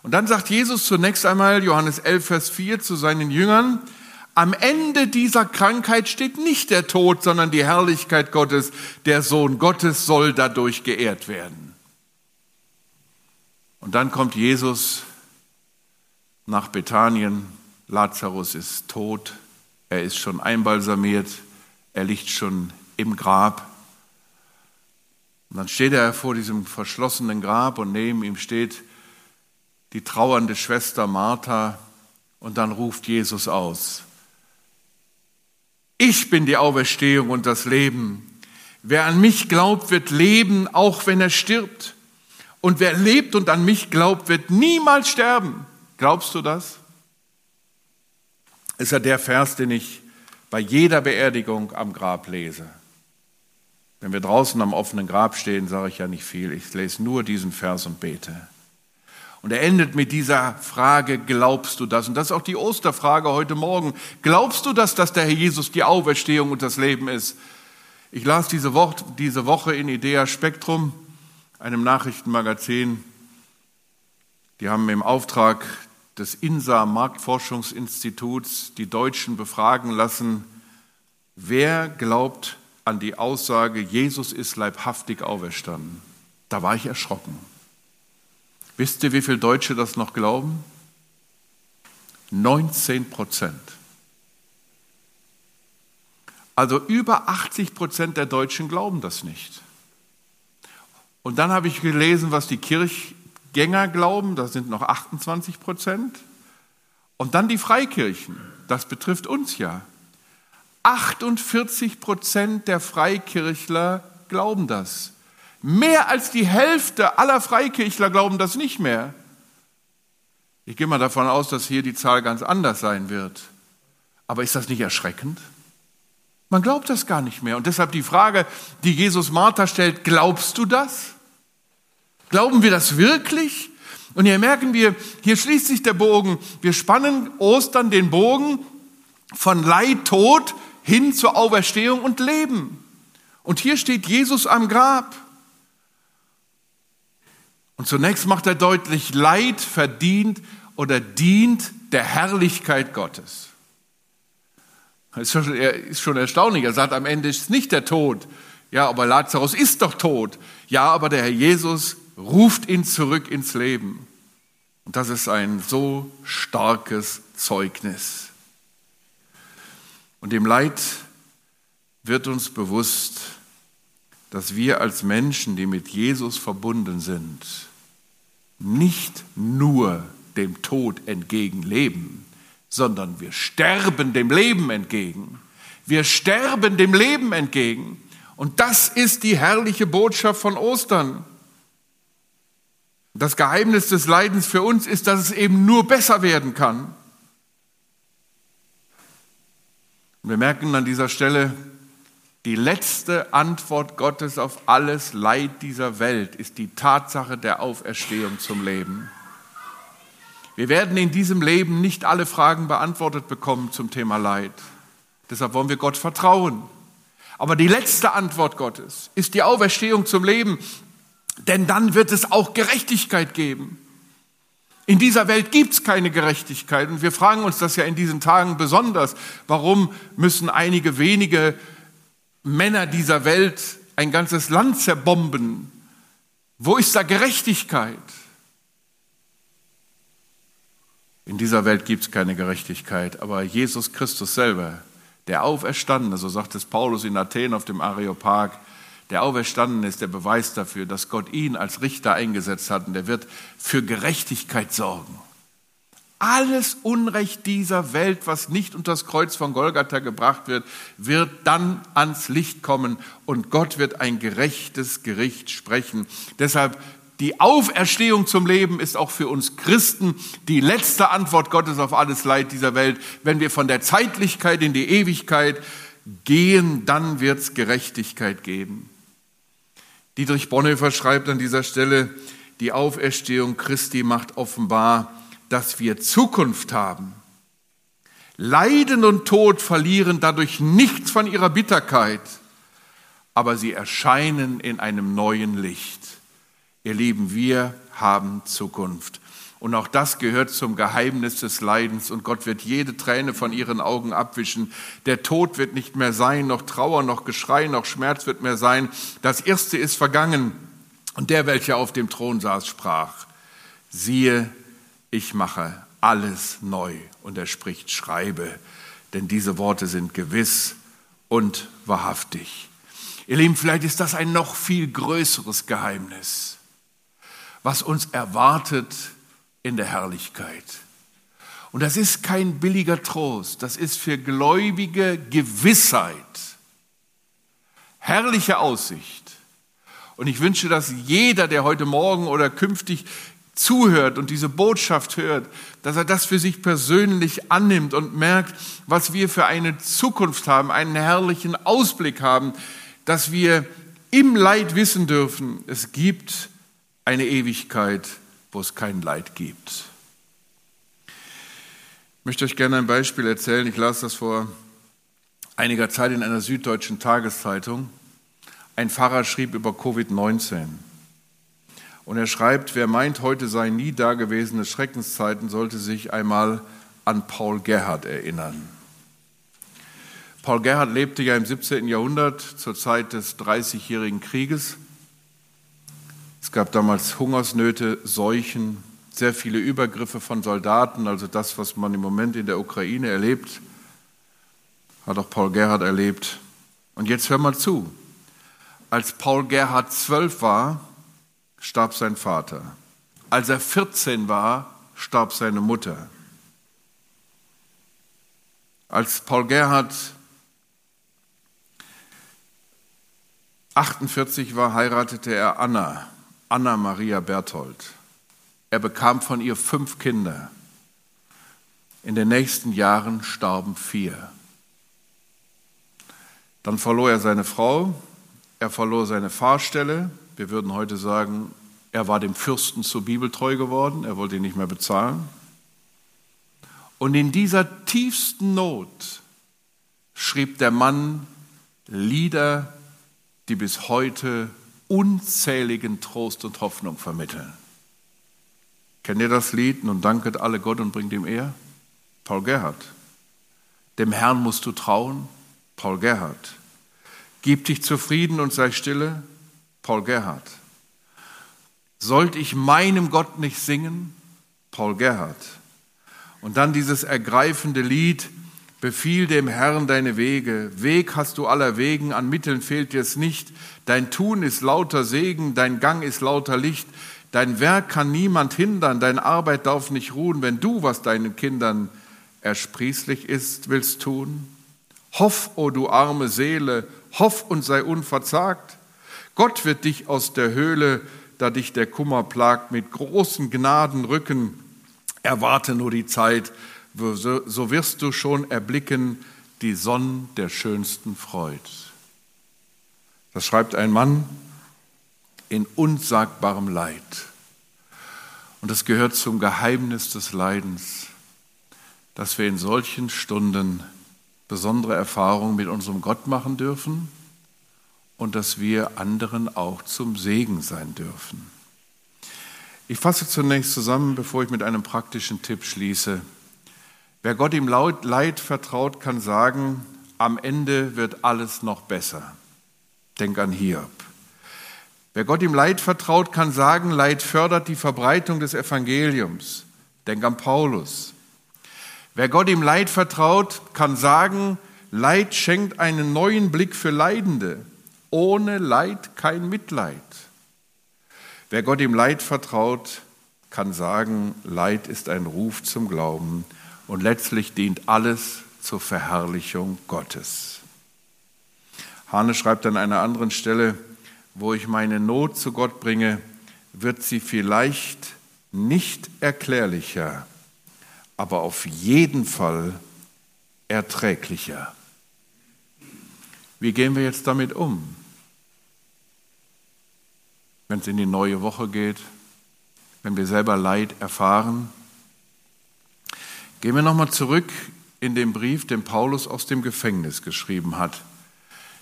Und dann sagt Jesus zunächst einmal, Johannes 11, Vers 4, zu seinen Jüngern, am Ende dieser Krankheit steht nicht der Tod, sondern die Herrlichkeit Gottes. Der Sohn Gottes soll dadurch geehrt werden. Und dann kommt Jesus nach Bethanien. Lazarus ist tot. Er ist schon einbalsamiert. Er liegt schon im Grab. Und dann steht er vor diesem verschlossenen Grab und neben ihm steht die trauernde Schwester Martha und dann ruft Jesus aus. Ich bin die Auferstehung und das Leben. Wer an mich glaubt, wird leben, auch wenn er stirbt. Und wer lebt und an mich glaubt, wird niemals sterben. Glaubst du das? Ist ja der Vers, den ich bei jeder Beerdigung am Grab lese. Wenn wir draußen am offenen Grab stehen, sage ich ja nicht viel. Ich lese nur diesen Vers und bete. Und er endet mit dieser Frage, glaubst du das? Und das ist auch die Osterfrage heute Morgen. Glaubst du das, dass der Herr Jesus die Auferstehung und das Leben ist? Ich las diese Woche, diese Woche in Idea Spektrum, einem Nachrichtenmagazin. Die haben im Auftrag des INSA Marktforschungsinstituts die Deutschen befragen lassen, wer glaubt an die Aussage, Jesus ist leibhaftig auferstanden. Da war ich erschrocken. Wisst ihr, wie viele Deutsche das noch glauben? 19 Prozent. Also über 80 Prozent der Deutschen glauben das nicht. Und dann habe ich gelesen, was die Kirchgänger glauben, das sind noch 28 Prozent. Und dann die Freikirchen, das betrifft uns ja. 48 Prozent der Freikirchler glauben das. Mehr als die Hälfte aller Freikirchler glauben das nicht mehr. Ich gehe mal davon aus, dass hier die Zahl ganz anders sein wird. Aber ist das nicht erschreckend? Man glaubt das gar nicht mehr. Und deshalb die Frage, die Jesus Martha stellt, glaubst du das? Glauben wir das wirklich? Und hier merken wir, hier schließt sich der Bogen. Wir spannen Ostern den Bogen von Leid, Tod hin zur Auferstehung und Leben. Und hier steht Jesus am Grab. Und zunächst macht er deutlich, Leid verdient oder dient der Herrlichkeit Gottes. Das ist schon, er erstaunlich. Er sagt, am Ende ist nicht der Tod. Ja, aber Lazarus ist doch tot. Ja, aber der Herr Jesus ruft ihn zurück ins Leben. Und das ist ein so starkes Zeugnis. Und im Leid wird uns bewusst, dass wir als Menschen, die mit Jesus verbunden sind, nicht nur dem Tod entgegenleben, sondern wir sterben dem Leben entgegen. Wir sterben dem Leben entgegen. Und das ist die herrliche Botschaft von Ostern. Das Geheimnis des Leidens für uns ist, dass es eben nur besser werden kann. wir merken an dieser Stelle, die letzte Antwort Gottes auf alles Leid dieser Welt ist die Tatsache der Auferstehung zum Leben. Wir werden in diesem Leben nicht alle Fragen beantwortet bekommen zum Thema Leid. Deshalb wollen wir Gott vertrauen. Aber die letzte Antwort Gottes ist die Auferstehung zum Leben, denn dann wird es auch Gerechtigkeit geben. In dieser Welt gibt es keine Gerechtigkeit und wir fragen uns das ja in diesen Tagen besonders. Warum müssen einige wenige Männer dieser Welt ein ganzes Land zerbomben? Wo ist da Gerechtigkeit? In dieser Welt gibt es keine Gerechtigkeit, aber Jesus Christus selber, der Auferstandene, so sagt es Paulus in Athen auf dem Areopag, der Auferstandene ist der Beweis dafür, dass Gott ihn als Richter eingesetzt hat und der wird für Gerechtigkeit sorgen. Alles Unrecht dieser Welt, was nicht unter das Kreuz von Golgatha gebracht wird, wird dann ans Licht kommen und Gott wird ein gerechtes Gericht sprechen. Deshalb die Auferstehung zum Leben ist auch für uns Christen die letzte Antwort Gottes auf alles Leid dieser Welt. Wenn wir von der Zeitlichkeit in die Ewigkeit gehen, dann wird es Gerechtigkeit geben. Dietrich Bonhoeffer schreibt an dieser Stelle, die Auferstehung Christi macht offenbar, dass wir Zukunft haben. Leiden und Tod verlieren dadurch nichts von ihrer Bitterkeit, aber sie erscheinen in einem neuen Licht. Ihr Lieben, wir haben Zukunft. Und auch das gehört zum Geheimnis des Leidens. Und Gott wird jede Träne von ihren Augen abwischen. Der Tod wird nicht mehr sein, noch Trauer, noch Geschrei, noch Schmerz wird mehr sein. Das Erste ist vergangen. Und der, welcher auf dem Thron saß, sprach, siehe, ich mache alles neu. Und er spricht, schreibe, denn diese Worte sind gewiss und wahrhaftig. Ihr Lieben, vielleicht ist das ein noch viel größeres Geheimnis was uns erwartet in der Herrlichkeit. Und das ist kein billiger Trost, das ist für Gläubige Gewissheit, herrliche Aussicht. Und ich wünsche, dass jeder, der heute Morgen oder künftig zuhört und diese Botschaft hört, dass er das für sich persönlich annimmt und merkt, was wir für eine Zukunft haben, einen herrlichen Ausblick haben, dass wir im Leid wissen dürfen, es gibt eine Ewigkeit, wo es kein Leid gibt. Ich möchte euch gerne ein Beispiel erzählen. Ich las das vor einiger Zeit in einer süddeutschen Tageszeitung. Ein Pfarrer schrieb über Covid-19. Und er schreibt, wer meint, heute seien nie dagewesene Schreckenszeiten, sollte sich einmal an Paul Gerhard erinnern. Paul Gerhard lebte ja im 17. Jahrhundert zur Zeit des Dreißigjährigen Krieges es gab damals Hungersnöte, Seuchen, sehr viele Übergriffe von Soldaten, also das, was man im Moment in der Ukraine erlebt, hat auch Paul Gerhard erlebt. Und jetzt hör mal zu. Als Paul Gerhard zwölf war, starb sein Vater. Als er 14 war, starb seine Mutter. Als Paul Gerhard 48 war, heiratete er Anna. Anna Maria Berthold. Er bekam von ihr fünf Kinder. In den nächsten Jahren starben vier. Dann verlor er seine Frau, er verlor seine Fahrstelle. Wir würden heute sagen, er war dem Fürsten zur Bibel treu geworden, er wollte ihn nicht mehr bezahlen. Und in dieser tiefsten Not schrieb der Mann Lieder, die bis heute unzähligen Trost und Hoffnung vermitteln. Kennt ihr das Lied? Nun danket alle Gott und bringt ihm Ehr? Paul Gerhard. Dem Herrn musst du trauen? Paul Gerhard. Gib dich zufrieden und sei stille? Paul Gerhard. Sollte ich meinem Gott nicht singen? Paul Gerhard. Und dann dieses ergreifende Lied, Befiehl dem Herrn deine Wege. Weg hast du aller Wegen, an Mitteln fehlt dir's nicht. Dein Tun ist lauter Segen, dein Gang ist lauter Licht. Dein Werk kann niemand hindern, deine Arbeit darf nicht ruhen, wenn du, was deinen Kindern ersprießlich ist, willst tun. Hoff, o oh du arme Seele, hoff und sei unverzagt. Gott wird dich aus der Höhle, da dich der Kummer plagt, mit großen Gnaden rücken. Erwarte nur die Zeit, so wirst du schon erblicken die Sonne der schönsten Freud. Das schreibt ein Mann in unsagbarem Leid. Und das gehört zum Geheimnis des Leidens, dass wir in solchen Stunden besondere Erfahrungen mit unserem Gott machen dürfen und dass wir anderen auch zum Segen sein dürfen. Ich fasse zunächst zusammen, bevor ich mit einem praktischen Tipp schließe. Wer Gott im Leid vertraut, kann sagen, am Ende wird alles noch besser. Denk an Hiob. Wer Gott im Leid vertraut, kann sagen, Leid fördert die Verbreitung des Evangeliums. Denk an Paulus. Wer Gott im Leid vertraut, kann sagen, Leid schenkt einen neuen Blick für Leidende. Ohne Leid kein Mitleid. Wer Gott im Leid vertraut, kann sagen, Leid ist ein Ruf zum Glauben und letztlich dient alles zur Verherrlichung Gottes. Hane schreibt an einer anderen Stelle, wo ich meine Not zu Gott bringe, wird sie vielleicht nicht erklärlicher, aber auf jeden Fall erträglicher. Wie gehen wir jetzt damit um? Wenn es in die neue Woche geht, wenn wir selber Leid erfahren. Gehen wir nochmal zurück in den Brief, den Paulus aus dem Gefängnis geschrieben hat.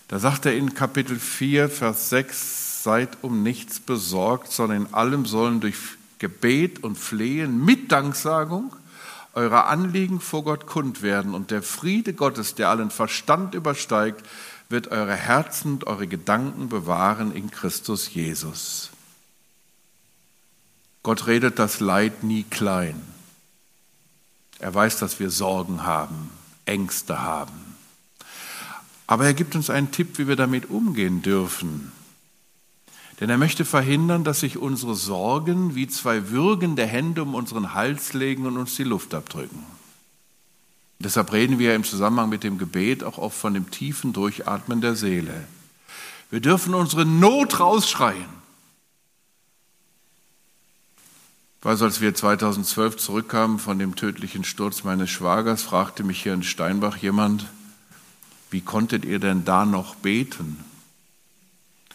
Da sagt er in Kapitel 4, Vers 6, seid um nichts besorgt, sondern in allem sollen durch Gebet und Flehen mit Danksagung eure Anliegen vor Gott kund werden und der Friede Gottes, der allen Verstand übersteigt, wird eure Herzen und eure Gedanken bewahren in Christus Jesus. Gott redet das Leid nie klein. Er weiß, dass wir Sorgen haben, Ängste haben. Aber er gibt uns einen Tipp, wie wir damit umgehen dürfen. Denn er möchte verhindern, dass sich unsere Sorgen wie zwei würgende Hände um unseren Hals legen und uns die Luft abdrücken. Deshalb reden wir im Zusammenhang mit dem Gebet auch oft von dem tiefen Durchatmen der Seele. Wir dürfen unsere Not rausschreien. Weil als wir 2012 zurückkamen von dem tödlichen Sturz meines Schwagers, fragte mich hier in Steinbach jemand, wie konntet ihr denn da noch beten?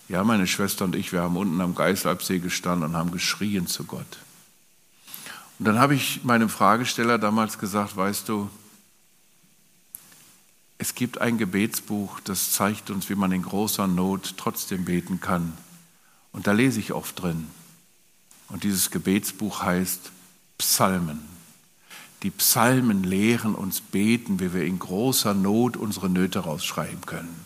Ja, meine Schwester und ich, wir haben unten am Geißleibsee gestanden und haben geschrien zu Gott. Und dann habe ich meinem Fragesteller damals gesagt, weißt du, es gibt ein Gebetsbuch, das zeigt uns, wie man in großer Not trotzdem beten kann. Und da lese ich oft drin. Und dieses Gebetsbuch heißt Psalmen. Die Psalmen lehren uns beten, wie wir in großer Not unsere Nöte rausschreiben können.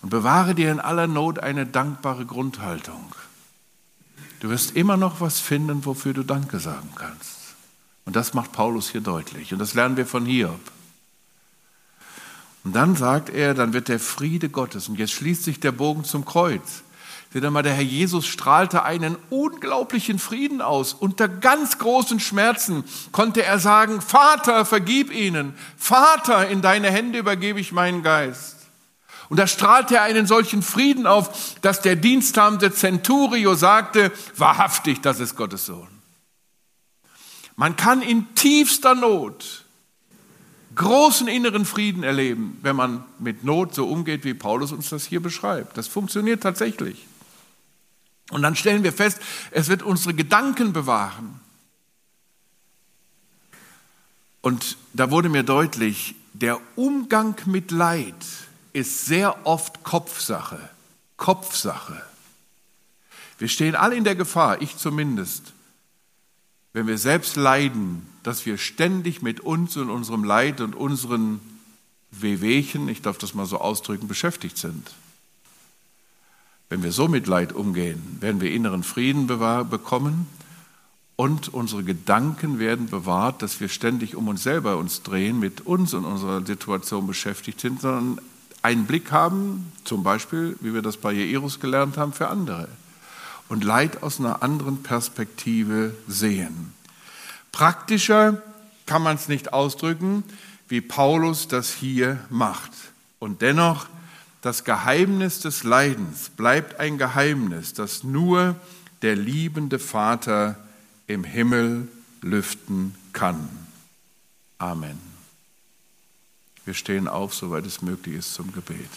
Und bewahre dir in aller Not eine dankbare Grundhaltung. Du wirst immer noch was finden, wofür du Danke sagen kannst. Und das macht Paulus hier deutlich. Und das lernen wir von Hiob. Und dann sagt er, dann wird der Friede Gottes, und jetzt schließt sich der Bogen zum Kreuz, Seht einmal, der Herr Jesus strahlte einen unglaublichen Frieden aus. Unter ganz großen Schmerzen konnte er sagen, Vater, vergib ihnen. Vater, in deine Hände übergebe ich meinen Geist. Und da strahlte er einen solchen Frieden auf, dass der diensthabende Centurio sagte, wahrhaftig, das ist Gottes Sohn. Man kann in tiefster Not großen inneren Frieden erleben, wenn man mit Not so umgeht, wie Paulus uns das hier beschreibt. Das funktioniert tatsächlich. Und dann stellen wir fest, es wird unsere Gedanken bewahren. Und da wurde mir deutlich, der Umgang mit Leid ist sehr oft Kopfsache. Kopfsache. Wir stehen alle in der Gefahr, ich zumindest, wenn wir selbst leiden, dass wir ständig mit uns und unserem Leid und unseren Wehwehchen, ich darf das mal so ausdrücken, beschäftigt sind. Wenn wir so mit Leid umgehen, werden wir inneren Frieden bekommen und unsere Gedanken werden bewahrt, dass wir ständig um uns selber uns drehen, mit uns und unserer Situation beschäftigt sind, sondern einen Blick haben, zum Beispiel, wie wir das bei Jairus gelernt haben, für andere. Und Leid aus einer anderen Perspektive sehen. Praktischer kann man es nicht ausdrücken, wie Paulus das hier macht. Und dennoch das Geheimnis des Leidens bleibt ein Geheimnis, das nur der liebende Vater im Himmel lüften kann. Amen. Wir stehen auf, soweit es möglich ist, zum Gebet.